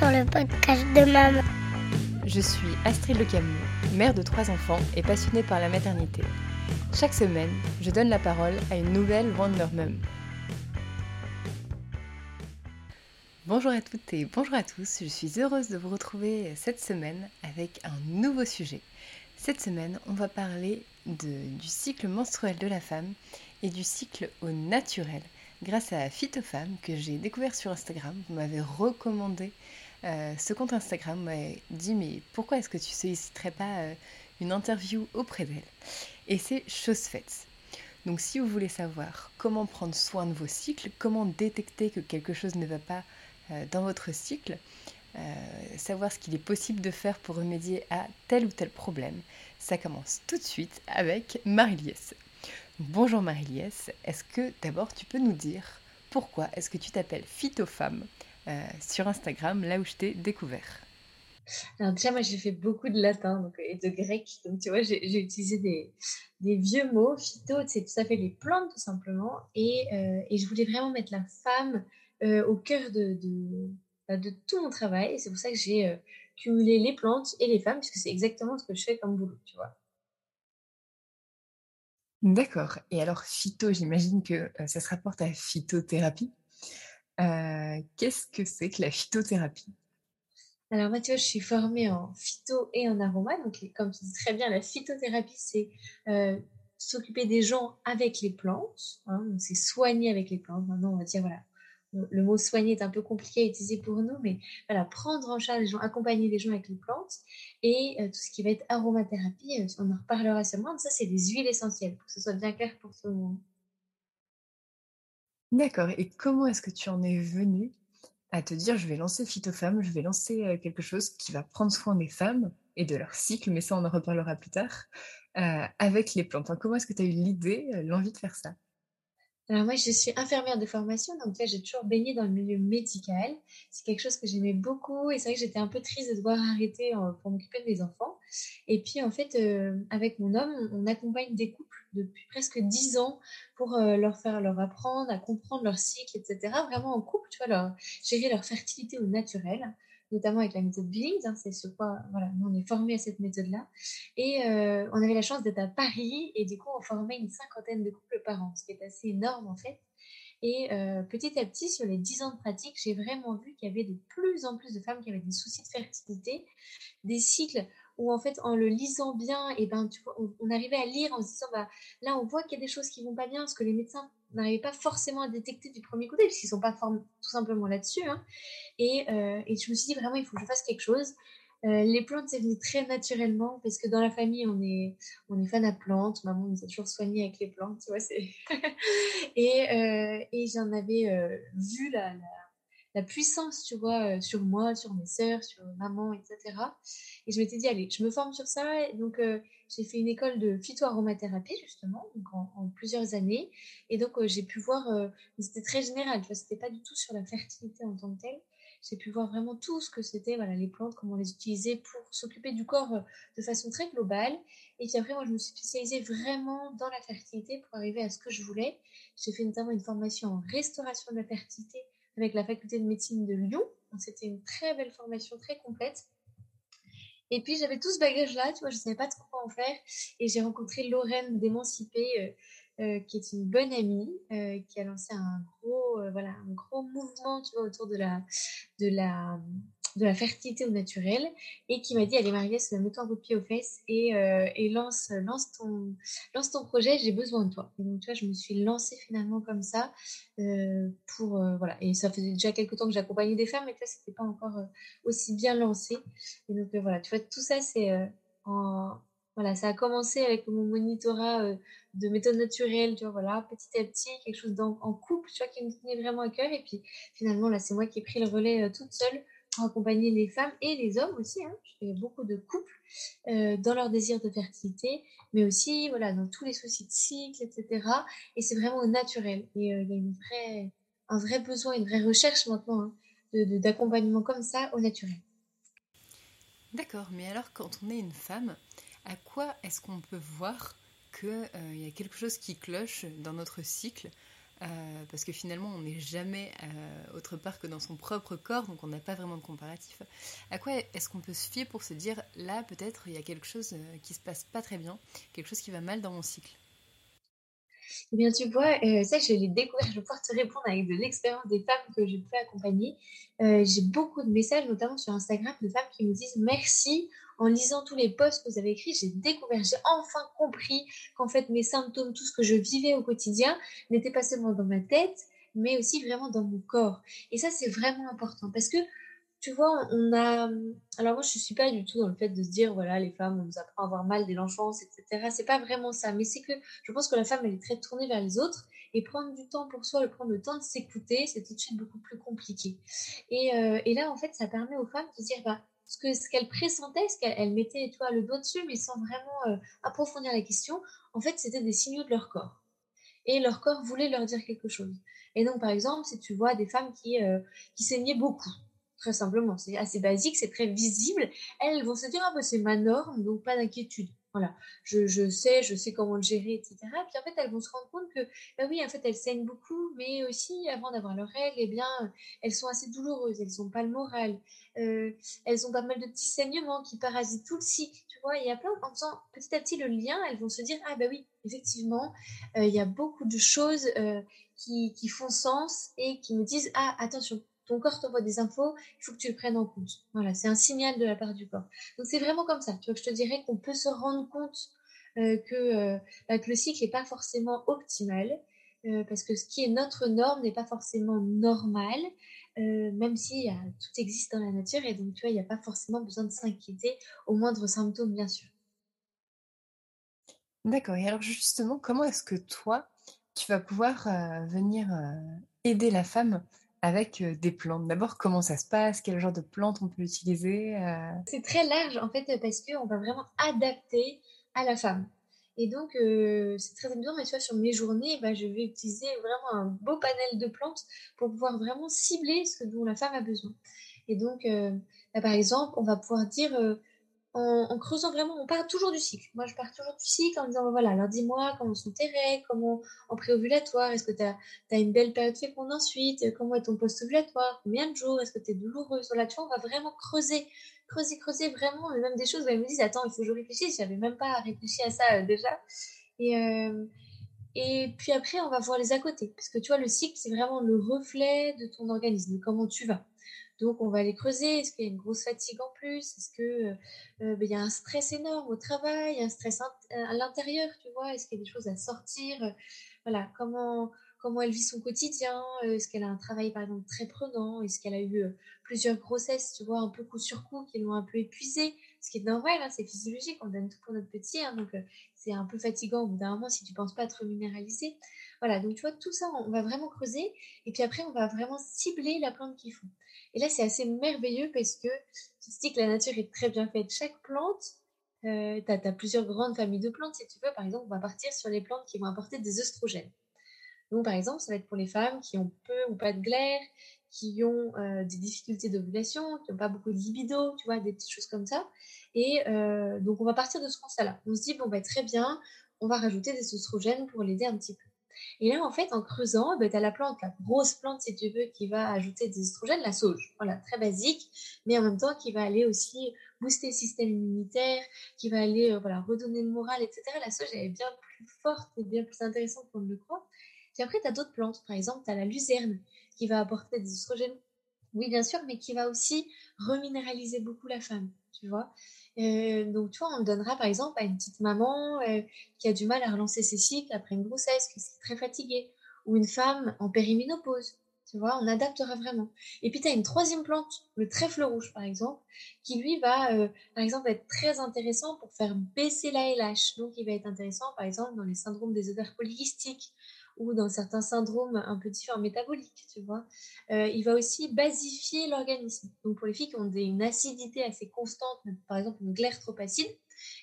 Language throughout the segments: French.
le de. Je suis Astrid Le Camus, mère de trois enfants et passionnée par la maternité. Chaque semaine, je donne la parole à une nouvelle Wonder Mum. Bonjour à toutes et bonjour à tous, je suis heureuse de vous retrouver cette semaine avec un nouveau sujet. Cette semaine, on va parler du cycle menstruel de la femme et du cycle au naturel grâce à Phytofemme que j'ai découvert sur Instagram. Vous m'avez recommandé euh, ce compte Instagram, m'avez dit mais pourquoi est-ce que tu solliciterais pas euh, une interview auprès d'elle? Et c'est chose faite. Donc si vous voulez savoir comment prendre soin de vos cycles, comment détecter que quelque chose ne va pas euh, dans votre cycle, savoir ce qu'il est possible de faire pour remédier à tel ou tel problème, ça commence tout de suite avec Marie-Liesse. Bonjour Marie-Liesse, est-ce que d'abord tu peux nous dire pourquoi est-ce que tu t'appelles Phytofemme euh, sur Instagram, là où je t'ai découvert alors déjà, moi, j'ai fait beaucoup de latin et de grec. Donc, tu vois, j'ai utilisé des, vieux mots. Phyto, c'est tout à fait les plantes, tout simplement. Et, euh, je voulais vraiment mettre la femme euh, au cœur de, de, bah, de, tout mon travail. Et c'est pour ça que j'ai cumulé les plantes et les femmes, puisque c'est exactement ce que je fais comme boulot, tu vois. D'accord. Et alors, phyto, j'imagine que ça se rapporte à phytothérapie? Qu'est-ce que c'est que la phytothérapie? Alors, moi, tu vois, je suis formée en phyto et en aroma. Donc, comme tu dis très bien, la phytothérapie, c'est s'occuper des gens avec les plantes. Hein, c'est soigner avec les plantes. Maintenant, on va dire, voilà, le mot soigner est un peu compliqué à utiliser pour nous, mais voilà, prendre en charge les gens, accompagner les gens avec les plantes et euh, tout ce qui va être aromathérapie, euh, on en reparlera sûrement. Ça, c'est des huiles essentielles, pour que ce soit bien clair pour tout le monde. D'accord. Et comment est-ce que tu en es venu à te dire je vais lancer Phytofemme, je vais lancer quelque chose qui va prendre soin des femmes et de leur cycle, mais ça, on en reparlera plus tard, avec les plantes. Comment est-ce que tu as eu l'idée, l'envie de faire ça? Alors moi, je suis infirmière de formation, donc j'ai toujours baigné dans le milieu médical. C'est quelque chose que j'aimais beaucoup et c'est vrai que j'étais un peu triste de devoir arrêter pour m'occuper de mes enfants. Et puis en fait, avec mon homme, on, accompagne des couples depuis presque dix ans pour euh, leur faire leur apprendre à comprendre leur cycle, etc. Vraiment en couple, tu vois, leur, gérer leur fertilité au naturel notamment avec la méthode Billings. Hein, c'est ce quoi, voilà, nous on est formés à cette méthode-là. Et euh, on avait la chance d'être à Paris et du coup on formait une cinquantaine de couples par an, ce qui est assez énorme en fait. Et euh, petit à petit, sur les dix ans de pratique, j'ai vraiment vu qu'il y avait de plus en plus de femmes qui avaient des soucis de fertilité, des cycles où en fait en le lisant bien, et ben tu vois, on, arrivait à lire en se disant bah là on voit qu'il y a des choses qui vont pas bien, ce que les médecins n'arrivaient pas forcément à détecter du premier coup d'œil, parce qu'ils sont pas formés tout simplement là-dessus. Hein. Et, euh, et je me suis dit vraiment il faut que je fasse quelque chose. Euh, les plantes, c'est venu très naturellement parce que dans la famille, on est, on est fan à plantes. Maman nous a toujours soigné avec les plantes, tu vois. et, euh, et j'en avais vu la, la, la puissance, tu vois, euh, sur moi, sur mes sœurs, sur maman, etc. Et je m'étais dit, allez, je me forme sur ça. Donc, euh, j'ai fait une école de phytoaromathérapie, justement, donc en, plusieurs années. Et donc, euh, j'ai pu voir, c'était très général, tu vois, c'était pas du tout sur la fertilité en tant que telle. J'ai pu voir vraiment tout ce que c'était, voilà, les plantes, comment les utiliser pour s'occuper du corps de façon très globale. Et puis après, moi, je me suis spécialisée vraiment dans la fertilité pour arriver à ce que je voulais. J'ai fait notamment une formation en restauration de la fertilité avec la faculté de médecine de Lyon. C'était une très belle formation, très complète. Et puis j'avais tout ce bagage-là, tu vois, je ne savais pas trop quoi en faire. Et j'ai rencontré Lorraine d'Émancipée, euh, euh, qui est une bonne amie, euh, qui a lancé un gros, voilà, un gros mouvement, tu vois, autour de la, de la, de la fertilité au naturel et qui m'a dit allez Marie-Lès mets-toi un coup de pied aux fesses et, euh, lance, ton, projet j'ai besoin de toi. Et donc tu vois je me suis lancée finalement comme ça euh, pour euh, voilà. Et ça faisait déjà quelques temps que j'accompagnais des femmes mais tu vois c'était pas encore aussi bien lancé. Et donc voilà tu vois tout ça c'est en voilà ça a commencé avec mon monitorat de méthode naturelle tu vois voilà petit à petit quelque chose en couple tu vois qui me tenait vraiment à cœur. Et puis finalement là c'est moi qui ai pris le relais toute seule accompagner les femmes et les hommes aussi. Hein. Je fais beaucoup de couples euh, dans leur désir de fertilité, mais aussi voilà, dans tous les soucis de cycle, etc. Et c'est vraiment naturel. Et euh, il y a un vrai besoin, une vraie recherche maintenant hein, d'accompagnement comme ça au naturel. D'accord, mais alors quand on est une femme, à quoi est-ce qu'on peut voir qu'il euh, y a quelque chose qui cloche dans notre cycle? Euh, parce que finalement on n'est jamais euh, autre part que dans son propre corps, donc on n'a pas vraiment de comparatif. À quoi est-ce qu'on peut se fier pour se dire là peut-être il y a quelque chose euh, qui se passe pas très bien, quelque chose qui va mal dans mon cycle? Eh bien, tu vois, ça, je l'ai découvert. Je vais pouvoir te répondre avec de l'expérience des femmes que je peux accompagner. J'ai beaucoup de messages, notamment sur Instagram, de femmes qui me disent merci en lisant tous les posts que vous avez écrits, j'ai découvert, j'ai enfin compris qu'en fait mes symptômes, tout ce que je vivais au quotidien, n'était pas seulement dans ma tête, mais aussi vraiment dans mon corps. Et ça, c'est vraiment important parce que tu vois, on a. Alors, moi, je ne suis pas du tout dans le fait de se dire, voilà, les femmes, on nous apprend à avoir mal dès l'enfance, etc. C'est pas vraiment ça. Mais c'est que je pense que la femme, elle est très tournée vers les autres. Et prendre du temps pour soi, prendre le temps de s'écouter, c'est tout de suite beaucoup plus compliqué. Et, euh, et, là, en fait, ça permet aux femmes de se dire, bah, ce que ce qu'elle pressentait, ce qu'elle mettait toi le doigt dessus, mais sans vraiment euh, approfondir la question, en fait, c'était des signaux de leur corps. Et leur corps voulait leur dire quelque chose. Et donc, par exemple, si tu vois des femmes qui, euh, qui saignaient beaucoup, très simplement, c'est assez basique, c'est très visible, elles vont se dire, ah bah, c'est ma norme, donc pas d'inquiétude. Voilà, je, je, sais, je sais comment le gérer, etc. Puis en fait, elles vont se rendre compte que, bah oui, en fait, elles saignent beaucoup, mais aussi, avant d'avoir leurs règles, eh bien, elles sont assez douloureuses, elles n'ont pas le moral, euh, elles ont pas mal de petits saignements qui parasitent tout le cycle, tu vois. Il y en faisant petit à petit le lien, elles vont se dire, ah bah oui, effectivement, euh, il y a beaucoup de choses euh, qui, qui font sens et qui me disent, ah, attention, ton corps t'envoie des infos, il faut que tu le prennes en compte. Voilà, c'est un signal de la part du corps. Donc c'est vraiment comme ça. Tu vois, je te dirais qu'on peut se rendre compte euh, euh, bah, que, le cycle n'est pas forcément optimal, euh, parce que ce qui est notre norme n'est pas forcément normal, même si tout existe dans la nature, et donc tu vois, il n'y a pas forcément besoin de s'inquiéter au moindre symptôme, bien sûr. D'accord. Et alors justement, comment est-ce que toi, tu vas pouvoir venir aider la femme avec des plantes. D'abord, comment ça se passe? Quel genre de plantes on peut utiliser C'est très large en fait parce qu'on va vraiment adapter à la femme. Et donc, c'est très amusant, mais vois, sur mes journées, bah, je vais utiliser vraiment un beau panel de plantes pour pouvoir vraiment cibler ce dont la femme a besoin. Et donc, bah, par exemple, on va pouvoir dire en, creusant vraiment, on part toujours du cycle. Moi, je pars toujours du cycle en disant, voilà, alors dis-moi comment sont tes règles, comment en préovulatoire, est-ce que tu as, une belle période féconde ensuite, comment est ton post-ovulatoire, combien de jours, est-ce que tu es douloureuse. Voilà, tu vois, on va vraiment creuser, creuser, creuser vraiment, même des choses où elles me disent, attends, il faut que je réfléchisse, j'avais même pas réfléchi à ça euh, déjà. Et, euh, et puis après, on va voir les à côté, parce que tu vois, le cycle, c'est vraiment le reflet de ton organisme, comment tu vas. Donc, on va aller creuser. Est-ce qu'il y a une grosse fatigue en plus? Est-ce qu'il euh, ben, y a un stress énorme au travail, un stress à l'intérieur, tu vois? Est-ce qu'il y a des choses à sortir? Voilà, comment, comment elle vit son quotidien? Est-ce qu'elle a un travail, par exemple, très prenant? Est-ce qu'elle a eu plusieurs grossesses, tu vois, un peu coup sur coup, qui l'ont un peu épuisée? Ce qui est normal, hein, c'est physiologique, on donne tout pour notre petit, hein, donc c'est un peu fatigant au bout d'un moment si tu ne penses pas être minéralisé. Voilà, donc tu vois, tout ça, on va vraiment creuser, et puis après, on va vraiment cibler la plante qu'il faut. Et là, c'est assez merveilleux parce que tu te dis que la nature est très bien faite. Chaque plante, euh, tu as, plusieurs grandes familles de plantes. Si tu veux, par exemple, on va partir sur les plantes qui vont apporter des œstrogènes. Donc, par exemple, ça va être pour les femmes qui ont peu ou pas de glaire, qui ont euh, des difficultés d'ovulation, qui n'ont pas beaucoup de libido, tu vois, des petites choses comme ça. Et euh, donc, on va partir de ce constat-là. On se dit, bon, bah, très bien, on va rajouter des œstrogènes pour l'aider un petit peu. Et là, en fait, en creusant, ben, tu as la plante, la grosse plante, si tu veux, qui va ajouter des estrogènes, la sauge. Voilà, très basique, mais en même temps, qui va aller aussi booster le système immunitaire, qui va aller euh, voilà, redonner le moral, etc. La sauge, elle est bien plus forte et bien plus intéressante qu'on ne le croit. Puis après, tu as d'autres plantes. Par exemple, tu as la luzerne, qui va apporter des estrogènes. Oui, bien sûr, mais qui va aussi reminéraliser beaucoup la femme, tu vois. Euh, donc, tu vois, on le donnera par exemple à une petite maman euh, qui a du mal à relancer ses cycles après une grossesse, qui est très fatiguée, ou une femme en périménopause. Tu vois, on adaptera vraiment. Et puis, tu as une troisième plante, le trèfle rouge, par exemple, qui lui va, euh, par exemple, être très intéressant pour faire baisser la LH. Donc, il va être intéressant, par exemple, dans les syndromes des ovaires polykystiques ou dans certains syndromes un peu différents métaboliques, tu vois. Euh, il va aussi basifier l'organisme. Donc pour les filles qui ont une acidité assez constante, par exemple une glaire trop acide,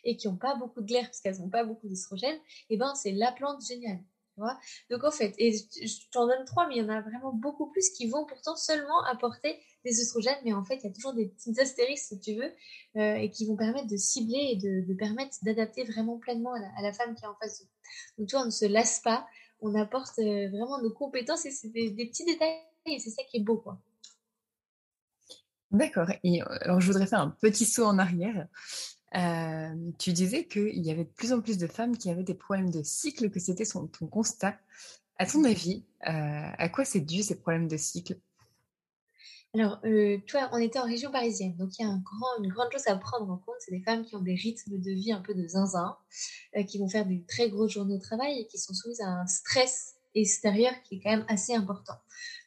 et qui n'ont pas beaucoup de glaire parce qu'elles n'ont pas beaucoup d'estrogène, et eh ben c'est la plante géniale. Tu vois Donc en fait, et je t'en donne trois, mais il y en a vraiment beaucoup plus qui vont pourtant seulement apporter des oestrogènes, mais en fait, il y a toujours des petites astérisques, si tu veux, euh, et qui vont permettre de cibler et de, permettre d'adapter vraiment pleinement à la, femme qui est en face de Donc, tu vois, on ne se lasse pas, on apporte vraiment nos compétences et c'est des, petits détails et c'est ça qui est beau, quoi. D'accord. Et alors, je voudrais faire un petit saut en arrière. tu disais qu'il y avait de plus en plus de femmes qui avaient des problèmes de cycle, que c'était ton constat. À ton avis, à quoi c'est dû ces problèmes de cycle? Alors, euh, toi, on était en région parisienne, donc il y a une grande chose à prendre en compte, c'est des femmes qui ont des rythmes de vie un peu de zinzin, euh, qui vont faire des très grosses journées de travail et qui sont soumises à un stress extérieur qui est quand même assez important.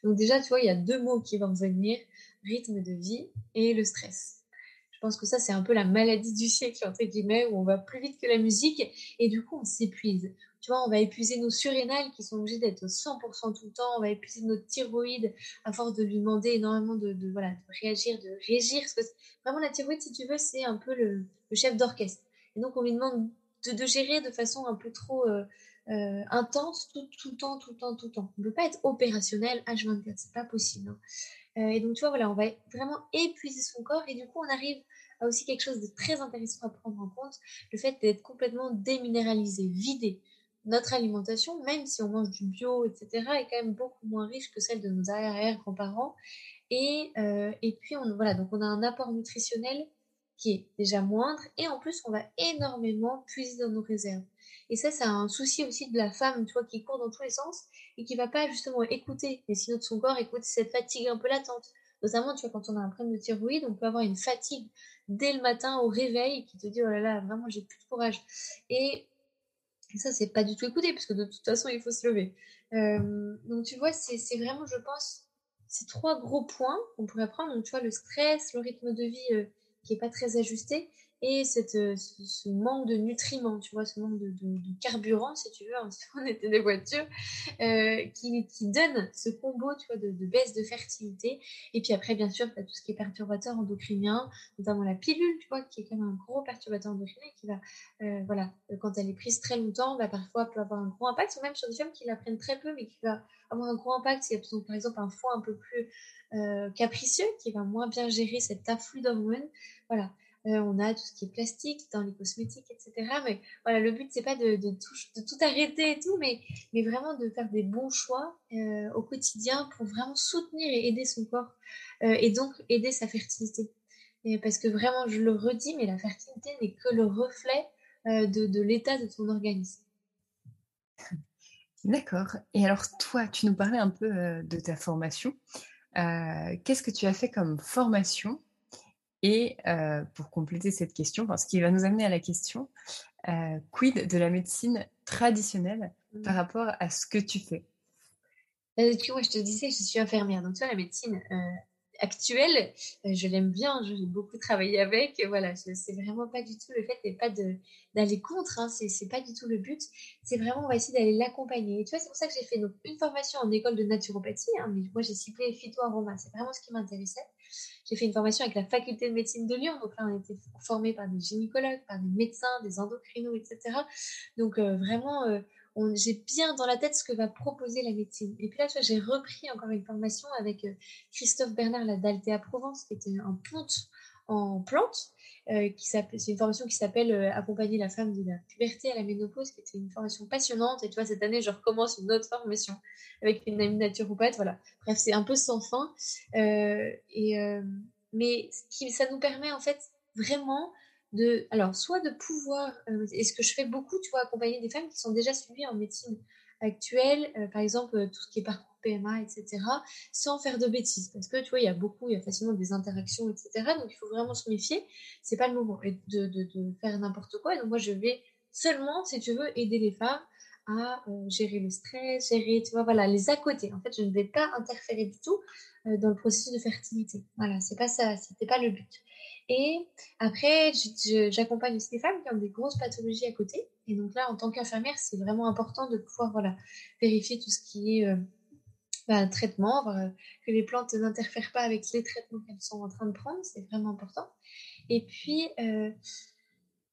Donc déjà, tu vois, il y a deux mots qui vont venir, rythme de vie et le stress. Je pense que ça, c'est un peu la maladie du siècle, entre guillemets, où on va plus vite que la musique et du coup, on s'épuise. Tu vois, on va épuiser nos surrénales qui sont obligées d'être 100% tout le temps. On va épuiser notre thyroïde à force de lui demander énormément de, voilà, de réagir, de régir. Vraiment, la thyroïde, si tu veux, c'est un peu le, chef d'orchestre. Et donc, on lui demande de, gérer de façon un peu trop euh, euh, intense tout, tout, le temps, tout le temps, tout le temps. On ne peut pas être opérationnel H24, c'est pas possible. Hein. Euh, et donc, tu vois, voilà, on va vraiment épuiser son corps et du coup, on arrive à aussi quelque chose de très intéressant à prendre en compte, le fait d'être complètement déminéralisé, vidé notre alimentation, même si on mange du bio, etc., est quand même beaucoup moins riche que celle de nos arrière-grands-parents. Et, euh, et puis, on, voilà, donc on a un apport nutritionnel qui est déjà moindre et en plus, on va énormément puiser dans nos réserves. Et ça, c'est un souci aussi de la femme, tu vois, qui court dans tous les sens et qui va pas justement écouter les signaux de son corps, écouter cette fatigue un peu latente. Notamment, tu vois, quand on a un problème de thyroïde, on peut avoir une fatigue dès le matin au réveil qui te dit, oh là là, vraiment, j'ai plus de courage. Et et ça, c'est pas du tout écouté, parce que de toute façon, il faut se lever. Euh, donc, tu vois, c'est vraiment, je pense, ces trois gros points qu'on pourrait prendre. Donc, tu vois, le stress, le rythme de vie euh, qui est pas très ajusté, et cette, euh, ce, manque de nutriments, tu vois, ce manque de, carburant, si tu veux, hein, si on était des voitures, euh, qui, qui, donne ce combo, tu vois, de, baisse de fertilité. Et puis après, bien sûr, as tout ce qui est perturbateur endocrinien, notamment la pilule, tu vois, qui est quand même un gros perturbateur endocrinien, qui va, euh, voilà, quand elle est prise très longtemps, bah, parfois peut avoir un gros impact, ou même sur des femmes qui la prennent très peu, mais qui va avoir un gros impact si elles ont, par exemple, un foie un peu plus capricieux, qui va moins bien gérer cet afflux d'hormones. Voilà. Euh, on a tout ce qui est plastique dans les cosmétiques, etc. Mais voilà, le but, c'est pas de, tout, arrêter et tout, mais, vraiment de faire des bons choix euh, au quotidien pour vraiment soutenir et aider son corps euh, et donc aider sa fertilité. Parce que vraiment, je le redis, mais la fertilité n'est que le reflet de, l'état de ton organisme. D'accord. Et alors, toi, tu nous parlais un peu de ta formation. Qu'est-ce que tu as fait comme formation et euh, pour compléter cette question, ce qui va nous amener à la question, euh, quid de la médecine traditionnelle par mmh. rapport à ce que tu fais? Euh, Tu vois, je te disais, je suis infirmière. Donc, tu vois, la médecine actuelle, je l'aime bien, j'ai beaucoup travaillé avec. Voilà, c'est vraiment pas du tout le fait et pas d'aller contre, hein, c'est pas du tout le but. C'est vraiment, on va essayer d'aller l'accompagner. Et tu vois, c'est pour ça que j'ai fait donc, une formation en école de naturopathie, hein, mais moi j'ai ciblé phyto-aroma, c'est vraiment ce qui m'intéressait. J'ai fait une formation avec la faculté de médecine de Lyon. Donc là, on été formés par des gynécologues, par des médecins, des endocrinos, etc. Donc euh, vraiment, euh, j'ai bien dans la tête ce que va proposer la médecine. Et puis là, tu vois, j'ai repris encore une formation avec euh, Christophe Bernard, la d'Altea Provence, qui était un ponte en plantes. Euh, c'est une formation qui s'appelle euh, Accompagner la femme de la puberté à la ménopause, qui était une formation passionnante. Et tu vois, cette année, je recommence une autre formation avec une amie naturopathe. Voilà. Bref, c'est un peu sans fin. Euh, et, mais qui, ça nous permet en fait vraiment de, alors, soit de pouvoir, et ce que je fais beaucoup, tu vois, accompagner des femmes qui sont déjà suivies en médecine actuelle, par exemple, tout ce qui est parcours PMA, etc., sans faire de bêtises. Parce que tu vois, il y a beaucoup, il y a facilement des interactions, etc. Donc il faut vraiment se méfier. C'est pas le moment de, de, faire n'importe quoi. donc moi, je vais seulement, si tu veux, aider les femmes à euh, gérer le stress, gérer, tu vois, voilà, les à côté. En fait, je ne vais pas interférer du tout euh, dans le processus de fertilité. Voilà, c'est pas ça, c'était pas le but. Et après, j'accompagne aussi des femmes qui ont des grosses pathologies à côté. Et donc là, en tant qu'infirmière, c'est vraiment important de pouvoir voilà, vérifier tout ce qui est euh, bah, traitement, que les plantes n'interfèrent pas avec les traitements qu'elles sont en train de prendre, c'est vraiment important. Et puis, euh,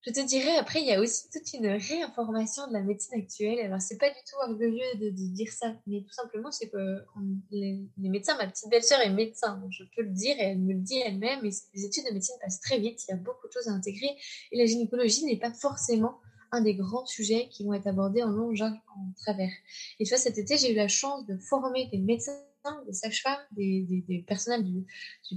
je te dirais, après, il y a aussi toute une réinformation de la médecine actuelle. Alors, c'est pas du tout orgueilleux de, dire ça, mais tout simplement, c'est que les, médecins, ma petite belle-sœur est médecin, je peux le dire, et elle me le dit elle-même, et les études de médecine passent très vite, il y a beaucoup de choses à intégrer, et la gynécologie n'est pas forcément un des grands sujets qui vont être abordés en long, en travers. Et tu vois, cet été, j'ai eu la chance de former des médecins, des sages-femmes, des, personnels du,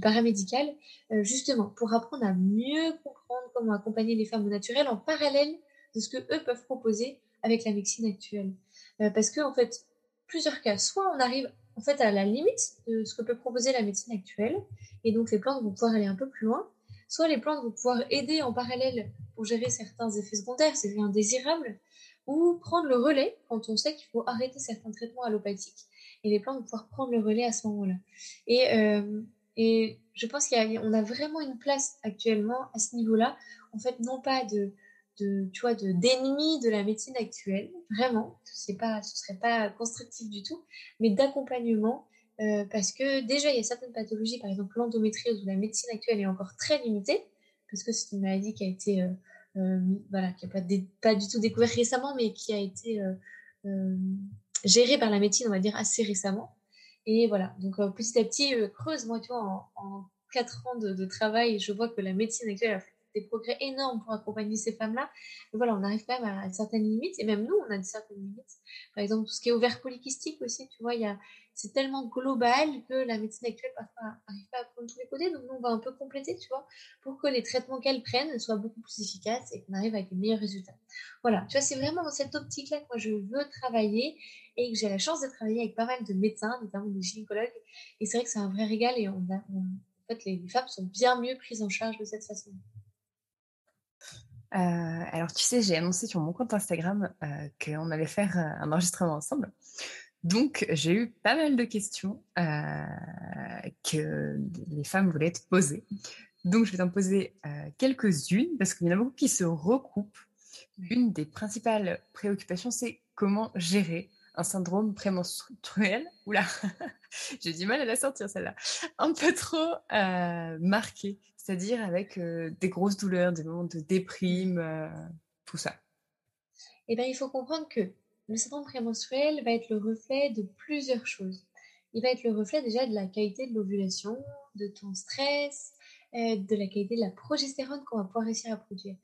paramédical, euh, justement pour apprendre à mieux comprendre comment accompagner les femmes au naturel en parallèle de ce que eux peuvent proposer avec la médecine actuelle. Euh, parce que en fait, plusieurs cas, soit on arrive en fait à la limite de ce que peut proposer la médecine actuelle, et donc les plantes vont pouvoir aller un peu plus loin, soit les plantes vont pouvoir aider en parallèle pour gérer certains effets secondaires, c'est indésirable, ou prendre le relais quand on sait qu'il faut arrêter certains traitements allopathiques, et les plantes vont pouvoir prendre le relais à ce moment-là. Et, euh, et je pense qu'on a, vraiment une place actuellement à ce niveau-là, en fait, non pas de de, tu vois, de d'ennemis de la médecine actuelle, vraiment, c'est pas, ce serait pas constructif du tout, mais d'accompagnement, euh, parce que déjà il y a certaines pathologies, par exemple l'endométriose où la médecine actuelle est encore très limitée, parce que c'est une maladie qui a été, euh, voilà, qui a pas, pas du tout découvert récemment, mais qui a été gérée par la médecine, on va dire assez récemment. Et voilà, donc petit à petit, creuse, moi, tu vois, en, en 4 ans de, de, travail, je vois que la médecine actuelle a fait des progrès énormes pour accompagner ces femmes-là. Mais voilà, on arrive quand même à, certaines limites, et même nous, on a certaines limites. Par exemple, tout ce qui est ouvert polykystique aussi, tu vois, c'est tellement global que la médecine actuelle parfois n'arrive pas à prendre tous les côtés. Donc, nous, on va un peu compléter, tu vois, pour que les traitements qu'elle prennent soient beaucoup plus efficaces et qu'on arrive avec les meilleurs résultats. Voilà, tu vois, c'est vraiment dans cette optique-là que moi, je veux travailler et que j'ai la chance de travailler avec pas mal de médecins, notamment des gynécologues. Et c'est vrai que c'est un vrai régal et en fait, les femmes sont bien mieux prises en charge de cette façon. Euh, alors, tu sais, j'ai annoncé sur mon compte Instagram euh, qu'on allait faire euh, un enregistrement ensemble. Donc, j'ai eu pas mal de questions que les femmes voulaient te poser. Donc, je vais t'en poser quelques-unes parce qu'il y en a beaucoup qui se recoupent. Une des principales préoccupations, c'est comment gérer un syndrome prémenstruel. Oula, j'ai du mal à la sortir celle-là. Un peu trop marqué c'est-à-dire avec euh, des grosses douleurs, des moments de déprime, euh, tout ça. Eh bien, il faut comprendre que le syndrome prémenstruel va être le reflet de plusieurs choses. Il va être le reflet déjà de la qualité de l'ovulation, de ton stress, euh, de la qualité de la progestérone qu'on va pouvoir réussir à produire.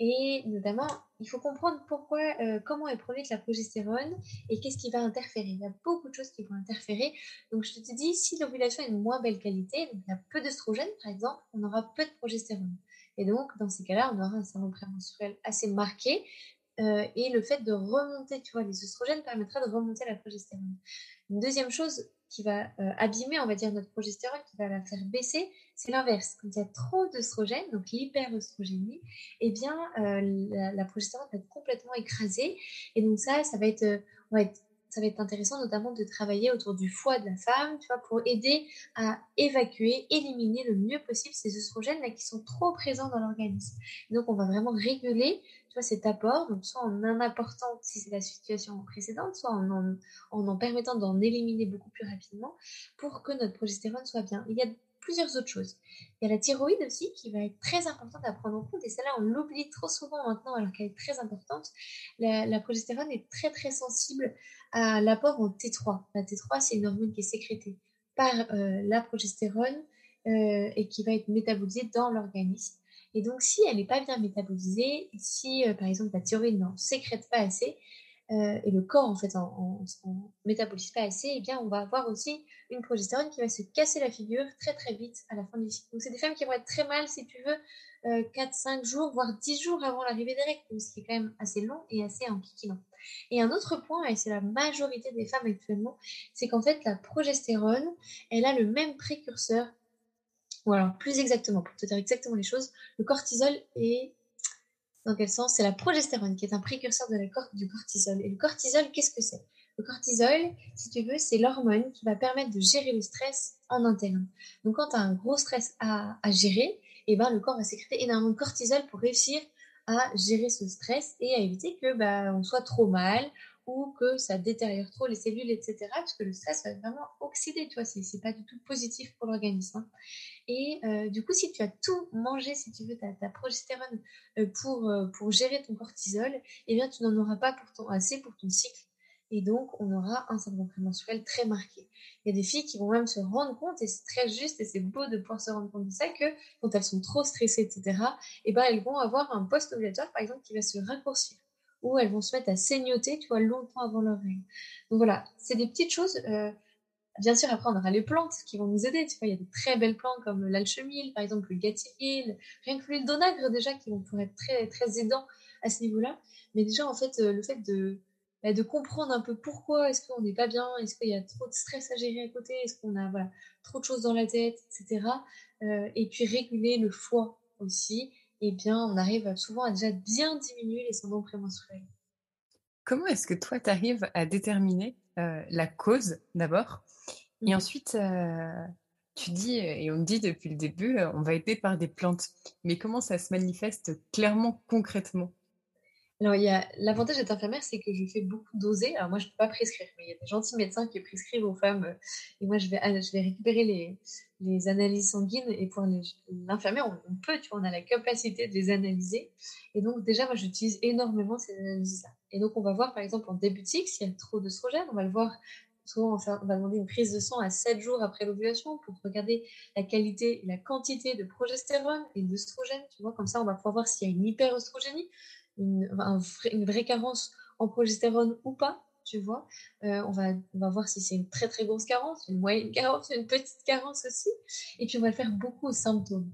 Et notamment, il faut comprendre pourquoi, euh, comment est produite la progestérone et qu'est-ce qui va interférer. Il y a beaucoup de choses qui vont interférer. Donc, je te dis, si l'ovulation est de moins belle qualité, donc il y a peu d'œstrogène par exemple, on aura peu de progestérone. Et donc, dans ces cas-là, on aura un syndrome prémenstruel assez marqué. Euh, et le fait de remonter, tu vois, les oestrogènes permettra de remonter la progestérone. Une deuxième chose qui va euh, abîmer, on va dire, notre progestérone, qui va la faire baisser, c'est l'inverse. Quand il y a trop d'œstrogène, donc l'hyperoestrogénie, eh bien, euh, la, progestérone va être complètement écrasée. Et donc ça, ça va être, euh, ça va être intéressant notamment de travailler autour du foie de la femme, tu vois, pour aider à évacuer, éliminer le mieux possible ces oestrogènes là qui sont trop présents dans l'organisme. Donc on va vraiment réguler, cet apport, soit en en apportant si c'est la situation précédente, soit en en, en, en permettant d'en éliminer beaucoup plus rapidement pour que notre progestérone soit bien. Il y a plusieurs autres choses. Il y a la thyroïde aussi qui va être très importante à prendre en compte et celle-là on l'oublie trop souvent maintenant alors qu'elle est très importante. La, progestérone est très très sensible à l'apport en T3. La T3 c'est une hormone qui est sécrétée par euh, la progestérone euh, et qui va être métabolisée dans l'organisme. Et donc si elle n'est pas bien métabolisée, si euh, par exemple la thyroïde n'en sécrète pas assez, euh, et le corps en fait en, métabolise pas assez, eh bien on va avoir aussi une progestérone qui va se casser la figure très très vite à la fin du cycle. Donc c'est des femmes qui vont être très mal si tu veux euh, 4-5 jours, voire 10 jours avant l'arrivée des règles, ce qui est quand même assez long et assez enquiquinant. Et un autre point, et c'est la majorité des femmes actuellement, c'est qu'en fait la progestérone, elle a le même précurseur, ou alors plus exactement, pour te dire exactement les choses, le cortisol est dans quel sens C'est la progestérone qui est un précurseur de la du cortisol. Et le cortisol, qu'est-ce que c'est? Le cortisol, si tu veux, c'est l'hormone qui va permettre de gérer le stress en interne. Donc quand tu as un gros stress à, gérer, et eh ben, le corps va sécréter énormément de cortisol pour réussir à gérer ce stress et à éviter que bah, on soit trop mal ou que ça détériore trop les cellules, etc. Parce que le stress va vraiment oxyder, tu vois, c'est pas du tout positif pour l'organisme. Hein. Et euh, du coup, si tu as tout mangé, si tu veux, ta, progestérone euh, pour, euh, pour gérer ton cortisol, eh bien, tu n'en auras pas pour ton, assez pour ton cycle. Et donc, on aura un syndrome prémenstruel très marqué. Il y a des filles qui vont même se rendre compte, et c'est très juste, et c'est beau de pouvoir se rendre compte de ça, que quand elles sont trop stressées, etc., eh ben, elles vont avoir un post-ovulatoire, par exemple, qui va se raccourcir ou elles vont se mettre à saignoter, tu vois, longtemps avant leur règle. Donc voilà, c'est des petites choses. Bien sûr, après, on aura les plantes qui vont nous aider. Tu vois, il y a de très belles plantes comme l'alchemille, par exemple, le gâtillier, rien que l'huile d'onagre déjà, qui vont pouvoir être très, très aidants à ce niveau-là. Mais déjà, en fait, euh, le fait de, bah, de comprendre un peu pourquoi est-ce qu'on n'est pas bien, est-ce qu'il y a trop de stress à gérer à côté, est-ce qu'on a voilà, trop de choses dans la tête, etc. Euh, et puis réguler le foie aussi, eh bien on arrive souvent à déjà bien diminuer les symptômes prémenstruels. Comment est-ce que toi tu arrives à déterminer euh, la cause d'abord? Et mmh. ensuite euh, tu dis, et on dit depuis le début, on va aider par des plantes. Mais comment ça se manifeste clairement, concrètement? Alors, il y a l'avantage d'être infirmière, c'est que je fais beaucoup doser. Alors, moi, je ne peux pas prescrire, mais il y a des gentils médecins qui prescrivent aux femmes. Et moi, je vais, je vais récupérer les, les analyses sanguines. Et pour l'infirmière, on, peut, tu vois, on a la capacité de les analyser. Et donc, déjà, moi, j'utilise énormément ces analyses-là. Et donc, on va voir, par exemple, en début de cycle, s'il y a trop d'œstrogène, on va le voir. Souvent, on va demander une prise de sang à 7 jours après l'ovulation pour regarder la qualité et la quantité de progestérone et d'œstrogène. Tu vois, comme ça, on va pouvoir voir s'il y a une hyperœstrogénie une, vraie carence en progestérone ou pas, tu vois. Euh, on, va, on va voir si c'est une très très grosse carence, une moyenne carence, une petite carence aussi. Et puis on va le faire beaucoup aux symptômes.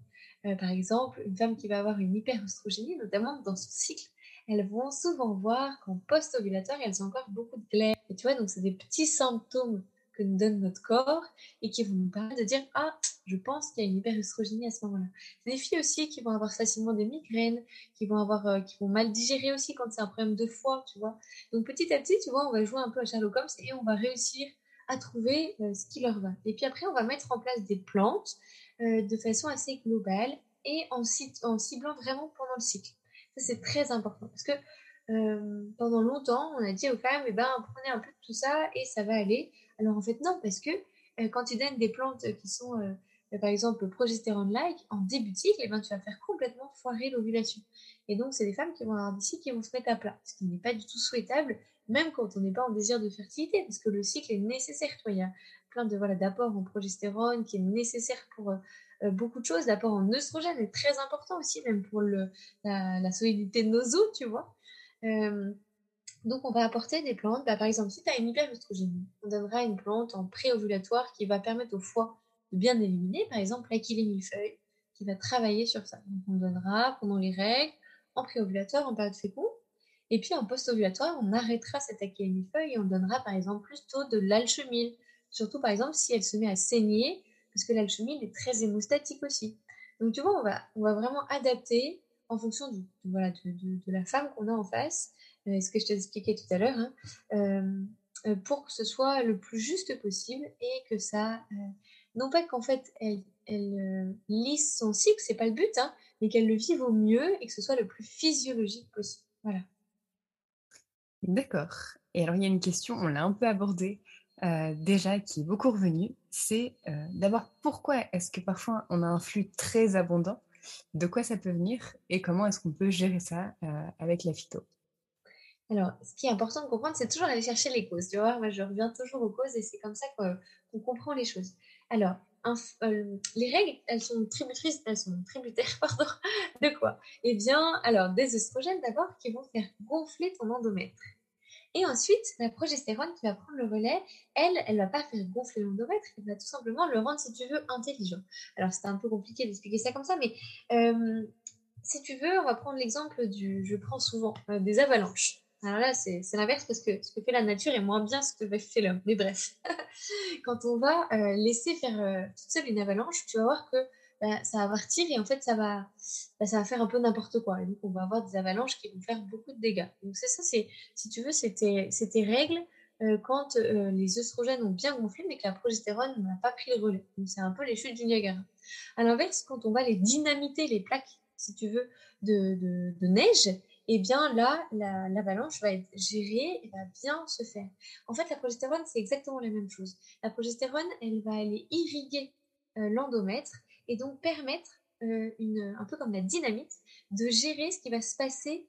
Euh, par exemple, une femme qui va avoir une hyperoestrogénie, notamment dans son cycle, elles vont souvent voir qu'en post-ovulatoire, elles ont encore beaucoup de glaire. Et tu vois, donc c'est des petits symptômes que nous donne notre corps et qui vont nous permettre de dire Ah, je pense qu'il y a une hyperestrogénie à ce moment-là. C'est des filles aussi qui vont avoir facilement des migraines, qui vont, avoir, euh, qui vont mal digérer aussi quand c'est un problème de foie, tu vois. Donc petit à petit, tu vois, on va jouer un peu à Sherlock Holmes et on va réussir à trouver euh, ce qui leur va. Et puis après, on va mettre en place des plantes euh, de façon assez globale et en, en ciblant vraiment pendant le cycle. Ça, c'est très important parce que pendant longtemps, on a dit aux femmes, eh ben, prenez un peu de tout ça et ça va aller. Alors en fait, non, parce que quand tu donnes des plantes qui sont, euh, par exemple, progestérone-like, en début de cycle, eh ben, tu vas faire complètement foirer l'ovulation. Et donc, c'est des femmes qui vont avoir des cycles qui vont se mettre à plat, ce qui n'est pas du tout souhaitable, même quand on n'est pas en désir de fertilité, parce que le cycle est nécessaire. Toi, il y a plein de voilà d'apports en progestérone qui est nécessaire pour beaucoup de choses. L'apport en œstrogène est très important aussi, même pour la, solidité de nos os, tu vois. Donc, on va apporter des plantes. Bah, par exemple, si tu as une hyperœstrogénie, on donnera une plante en préovulatoire qui va permettre au foie de bien éliminer, par exemple, feuille qui va travailler sur ça. Donc, on donnera pendant les règles, en préovulatoire, en période féconde. Et puis, en post-ovulatoire, on arrêtera cette feuille et on donnera, par exemple, plutôt de l'alchemile. Surtout, par exemple, si elle se met à saigner, parce que l'alchemile est très hémostatique aussi. Donc, tu vois, on va vraiment adapter en fonction de, la femme qu'on a en face euh, ce que je t'ai expliqué tout à l'heure, hein, euh, euh, pour que ce soit le plus juste possible et que ça, non pas qu'en fait elle, elle lisse son cycle, c'est pas le but, hein, mais qu'elle le vive au mieux et que ce soit le plus physiologique possible. Voilà. D'accord. Et alors il y a une question, on l'a un peu abordée déjà, qui est beaucoup revenue, c'est d'abord pourquoi est-ce que parfois on a un flux très abondant, de quoi ça peut venir et comment est-ce qu'on peut gérer ça avec la phyto alors, ce qui est important de comprendre, c'est toujours aller chercher les causes. Tu vois, moi, je reviens toujours aux causes et c'est comme ça qu'on comprend les choses. Alors, euh, les règles, elles sont tributrices, elles sont tributaires, pardon, de quoi? Eh bien, alors, des oestrogènes d'abord qui vont faire gonfler ton endomètre. Et ensuite, la progestérone qui va prendre le relais, elle, elle va pas faire gonfler l'endomètre, elle va tout simplement le rendre, si tu veux, intelligent. Alors, c'est un peu compliqué d'expliquer ça comme ça, mais si tu veux, on va prendre l'exemple du, je prends souvent, euh, des avalanches. Alors là, c'est l'inverse parce que ce que fait la nature est moins bien ce que fait l'homme. Mais bref, quand on va euh, laisser faire euh, toute seule une avalanche, tu vas voir que bah, ça va partir et en fait, ça va, bah, ça va faire un peu n'importe quoi. Et donc, on va avoir des avalanches qui vont faire beaucoup de dégâts. Donc, c'est ça, c'est, si tu veux, c'était tes règles euh, quand les œstrogènes ont bien gonflé, mais que la progestérone n'a pas pris le relais. Donc, c'est un peu les chutes du Niagara. À l'inverse, quand on va les dynamiter, les plaques, si tu veux, de, de, de neige, et eh bien là, l'avalanche va être gérée et va bien se faire. En fait, la progestérone, c'est exactement la même chose. La progestérone, elle va aller irriguer euh, l'endomètre et donc permettre, euh, une, un peu comme la dynamite, de gérer ce qui va se passer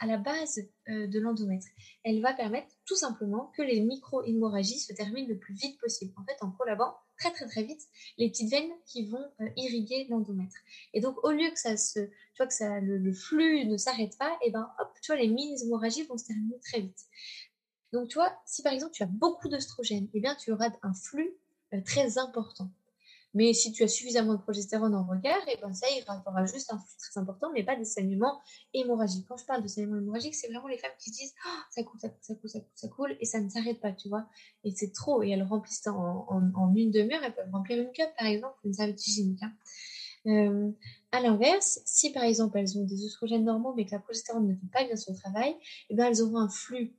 à la base euh, de l'endomètre. Elle va permettre tout simplement que les micro-hémorragies se terminent le plus vite possible. En fait, en prolabant très très très vite les petites veines qui vont euh, irriguer l'endomètre. Et donc, au lieu que ça se, tu vois, que ça, le, flux ne s'arrête pas, et eh ben hop, tu vois, les mini-hémorragies vont se terminer très vite. Donc, tu vois, si par exemple tu as beaucoup d'oestrogène, eh bien tu auras un flux très important. Mais si tu as suffisamment de progestérone en regard, et eh ben ça ira. Tu auras juste un flux très important, mais pas des saignements hémorragiques. Quand je parle de saignements hémorragiques, c'est vraiment les femmes qui se disent oh, ça coule, ça coule, ça coule, ça coule, et ça ne s'arrête pas, tu vois. Et c'est trop. Et elles remplissent en, une demi-heure, elles peuvent remplir une cup, par exemple, une serviette hygiénique. Hein. Euh, à l'inverse, si par exemple elles ont des oestrogènes normaux, mais que la progestérone ne fait pas bien son travail, eh ben elles auront un flux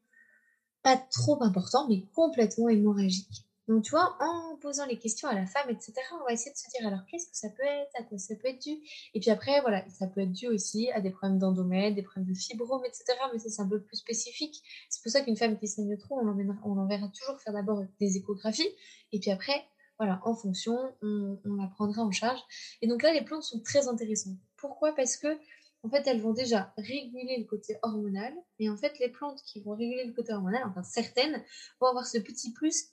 pas trop important, mais complètement hémorragique. Donc, tu vois, en posant les questions à la femme, etc., on va essayer de se dire alors qu'est-ce que ça peut être, à quoi ça peut être dû? Et puis après, voilà, ça peut être dû aussi à des problèmes d'endomètre, des problèmes de fibromes, etc. Mais c'est un peu plus spécifique. C'est pour ça qu'une femme qui saigne trop, on l'enverra toujours faire d'abord des échographies. Et puis après, voilà, en fonction, on, on la prendra en charge. Et donc là, les plantes sont très intéressantes. Pourquoi? Parce que en fait, elles vont déjà réguler le côté hormonal. Et en fait, les plantes qui vont réguler le côté hormonal, enfin certaines, vont avoir ce petit plus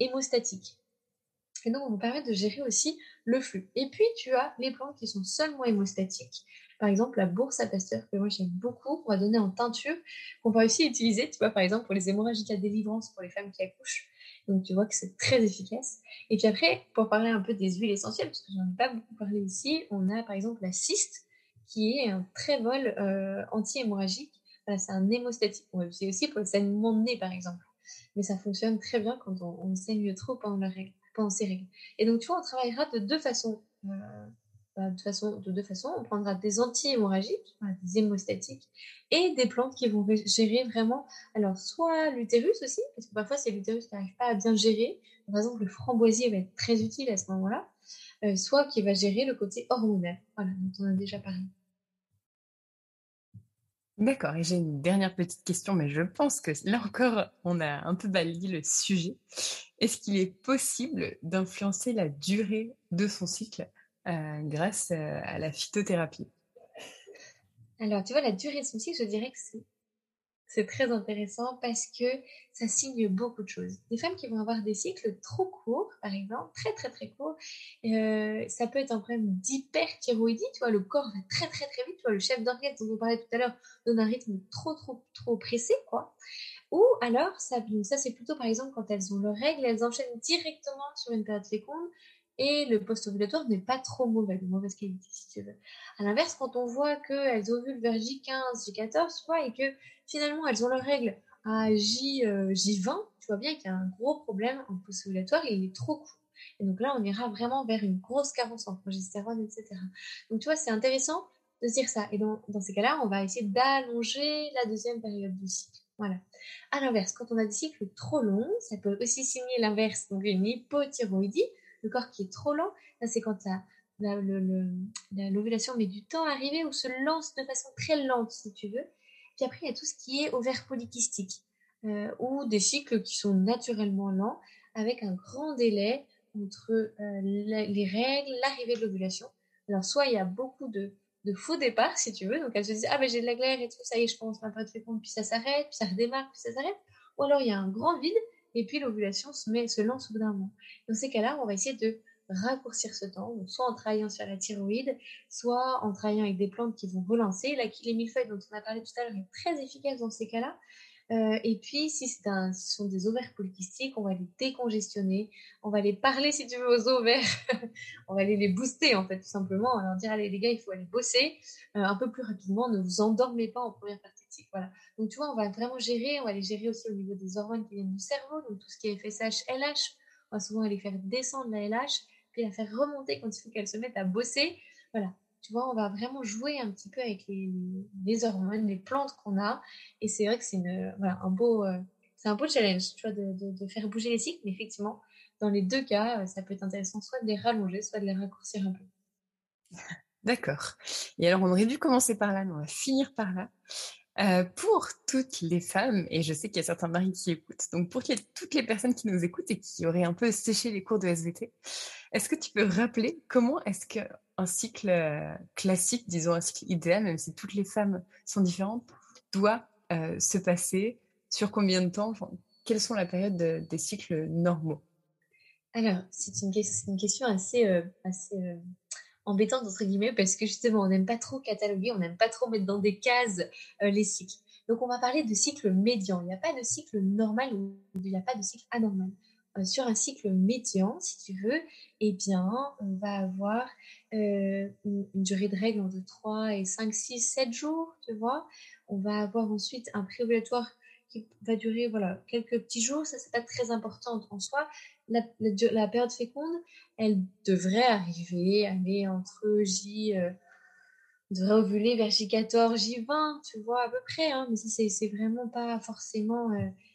hémostatique. Et donc, on vous permet de gérer aussi le flux. Et puis, tu as les plantes qui sont seulement hémostatiques. Par exemple, la bourse à pasteur, que moi j'aime beaucoup, qu'on va donner en teinture, qu'on va aussi utiliser, tu vois, par exemple, pour les hémorragies à délivrance pour les femmes qui accouchent. Donc, tu vois que c'est très efficace. Et puis après, pour parler un peu des huiles essentielles, parce que j'en ai pas beaucoup parlé ici, on a par exemple la cyste, qui est un très bol euh, anti-hémorragique. c'est un hémostatique. On va utiliser aussi pour le saignement de nez, par exemple mais ça fonctionne très bien quand on, saigne trop pendant, la ces règles. Et donc, tu vois, on travaillera de deux façons. Euh, bah, de deux façons. On prendra des anti-hémorragiques, des hémostatiques, et des plantes qui vont gérer vraiment, alors soit l'utérus aussi, parce que parfois c'est l'utérus qui n'arrive pas à bien gérer. Par exemple, le framboisier va être très utile à ce moment-là, euh, soit qui va gérer le côté hormonal, voilà, dont on a déjà parlé. D'accord, et j'ai une dernière petite question, mais je pense que là encore, on a un peu balayé le sujet. Est-ce qu'il est possible d'influencer la durée de son cycle euh, grâce euh, à la phytothérapie? Alors, tu vois, la durée de son cycle, je dirais que c'est c'est très intéressant parce que ça signe beaucoup de choses. Les femmes qui vont avoir des cycles trop courts, par exemple, très très très courts, euh, ça peut être un problème d'hyperthyroïdie, tu vois, le corps va très très très vite, tu vois, le chef d'orchestre dont on parlait tout à l'heure donne un rythme trop trop trop pressé, quoi. Ou alors, ça, ça c'est plutôt par exemple quand elles ont leurs règles, elles enchaînent directement sur une période féconde et le post-ovulatoire n'est pas trop mauvais, de mauvaise qualité si tu veux. À l'inverse, quand on voit qu'elles ovulent vers J15, J14, tu vois, et que finalement elles ont leurs règles à J, euh, J20, tu vois bien qu'il y a un gros problème en post-ovulatoire il est trop court. Et donc là, on ira vraiment vers une grosse carence en progestérone, etc. Donc tu vois, c'est intéressant de dire ça. Et dans, dans ces cas-là, on va essayer d'allonger la deuxième période du cycle. Voilà. À l'inverse, quand on a des cycles trop longs, ça peut aussi signer l'inverse, donc une hypothyroïdie, le corps qui est trop lent. c'est quand l'ovulation met du temps à arriver ou se lance de façon très lente, si tu veux. Puis après, il y a tout ce qui est ovaire polykystique euh, ou des cycles qui sont naturellement lents avec un grand délai entre euh, les règles, l'arrivée de l'ovulation. Alors, soit il y a beaucoup de, faux départs, si tu veux, donc elles se disent Ah, ben j'ai de la glaire et tout, ça y est, je pense ma période féconde, puis ça s'arrête, puis ça redémarre, puis ça s'arrête. Ou alors il y a un grand vide et puis l'ovulation se, met, se lance au bout d'un. Dans ces cas-là, on va essayer de raccourcir ce temps, soit en travaillant sur la thyroïde, soit en travaillant avec des plantes qui vont relancer. La les millefeuilles dont on a parlé tout à l'heure est très efficace dans ces cas-là. Euh, et puis, si un, ce sont des ovaires polykystiques, on va les décongestionner, on va les parler, si tu veux, aux ovaires, on va aller les booster, en fait, tout simplement, on va leur dire, allez les gars, il faut aller bosser euh, un peu plus rapidement, ne vous endormez pas en première partie voilà. Donc, tu vois, on va vraiment gérer, on va les gérer aussi au niveau des hormones qui viennent du cerveau, donc tout ce qui est FSH, LH, on va souvent les faire descendre la LH, puis la faire remonter quand il faut qu'elles se mettent à bosser. Voilà. Tu vois, on va vraiment jouer un petit peu avec les, hormones, les plantes qu'on a. Et c'est vrai que c'est un beau, euh, un beau challenge, tu vois, de, faire bouger les cycles. Mais effectivement, dans les deux cas, euh, ça peut être intéressant soit de les rallonger, soit de les raccourcir un peu. D'accord. Et alors, on aurait dû commencer par là, mais on va finir par là. Euh, pour toutes les femmes, et je sais qu'il y a certains maris qui écoutent, donc pour toutes les personnes qui nous écoutent et qui auraient un peu séché les cours de SVT, est-ce que tu peux rappeler comment est-ce un cycle euh, classique, disons un cycle idéal, même si toutes les femmes sont différentes, doit euh, se passer Sur combien de temps? Quelles sont la période des cycles normaux? Alors, c'est une, question assez, euh, embêtante, entre guillemets, parce que justement, on n'aime pas trop cataloguer, on n'aime pas trop mettre dans des cases les cycles. Donc, on va parler de cycle médian. Il n'y a pas de cycle normal ou il n'y a pas de cycle anormal. Euh, sur un cycle médian, si tu veux, eh bien, on va avoir euh, une, durée de règle entre 3 et 5, 6, 7 jours, tu vois. On va avoir ensuite un préovulatoire qui va durer voilà, quelques petits jours. Ça, c'est pas très important en soi. La, période féconde, elle devrait arriver, aller entre J... Euh, devrait ovuler vers J14, J20, tu vois, à peu près. Hein, mais ça, c'est vraiment pas forcément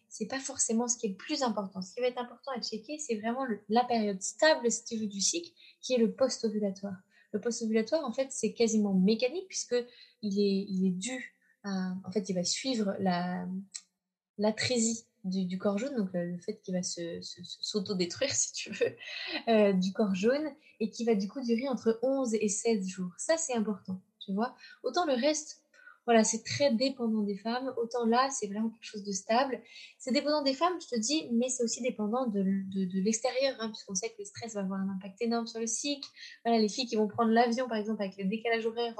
c'est pas forcément ce qui est le plus important. Ce qui va être important à checker, c'est vraiment la période stable, si tu veux, du cycle, qui est le post-ovulatoire. Le post-ovulatoire, en fait, c'est quasiment mécanique puisque il est, il est dû en fait, il va suivre la, l'atrésie du, du, corps jaune, donc le, fait qu'il va se, s'auto-détruire, si tu veux, euh, du corps jaune, et qui va du coup durer entre 11 et 16 jours. Ça, c'est important, tu vois. Autant le reste, voilà, c'est très dépendant des femmes. Autant là, c'est vraiment quelque chose de stable. C'est dépendant des femmes, je te dis, mais c'est aussi dépendant de, de, l'extérieur, hein, puisqu'on sait que le stress va avoir un impact énorme sur le cycle. Voilà, les filles qui vont prendre l'avion, par exemple, avec le décalage horaire,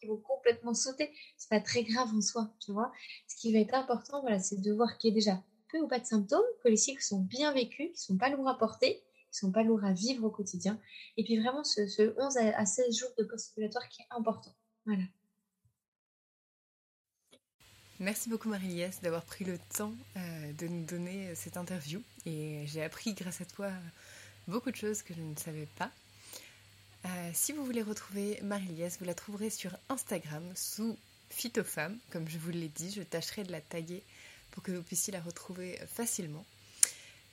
qui vont complètement sauter. C'est pas très grave en soi, tu vois. Ce qui va être important, voilà, c'est de voir qu'il y a déjà peu ou pas de symptômes, que les cycles sont bien vécus, qu'ils sont pas lourds à porter, qui sont pas lourds à vivre au quotidien. Et puis vraiment ce, ce 11 à 16 jours de post-ovulatoire qui est important. Voilà. Merci beaucoup Marie-Liès d'avoir pris le temps euh, de nous donner cette interview et j'ai appris grâce à toi beaucoup de choses que je ne savais pas. Euh, si vous voulez retrouver Marie-Liès, vous la trouverez sur Instagram sous Phytofemme, comme je vous l'ai dit, je tâcherai de la taguer pour que vous puissiez la retrouver facilement.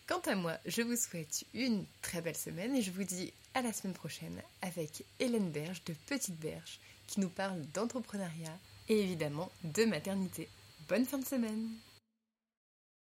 Quant à moi, je vous souhaite une très belle semaine et je vous dis à la semaine prochaine avec Hélène Berge de Petite Berge qui nous parle d'entrepreneuriat et évidemment de maternité. Bonne fin de semaine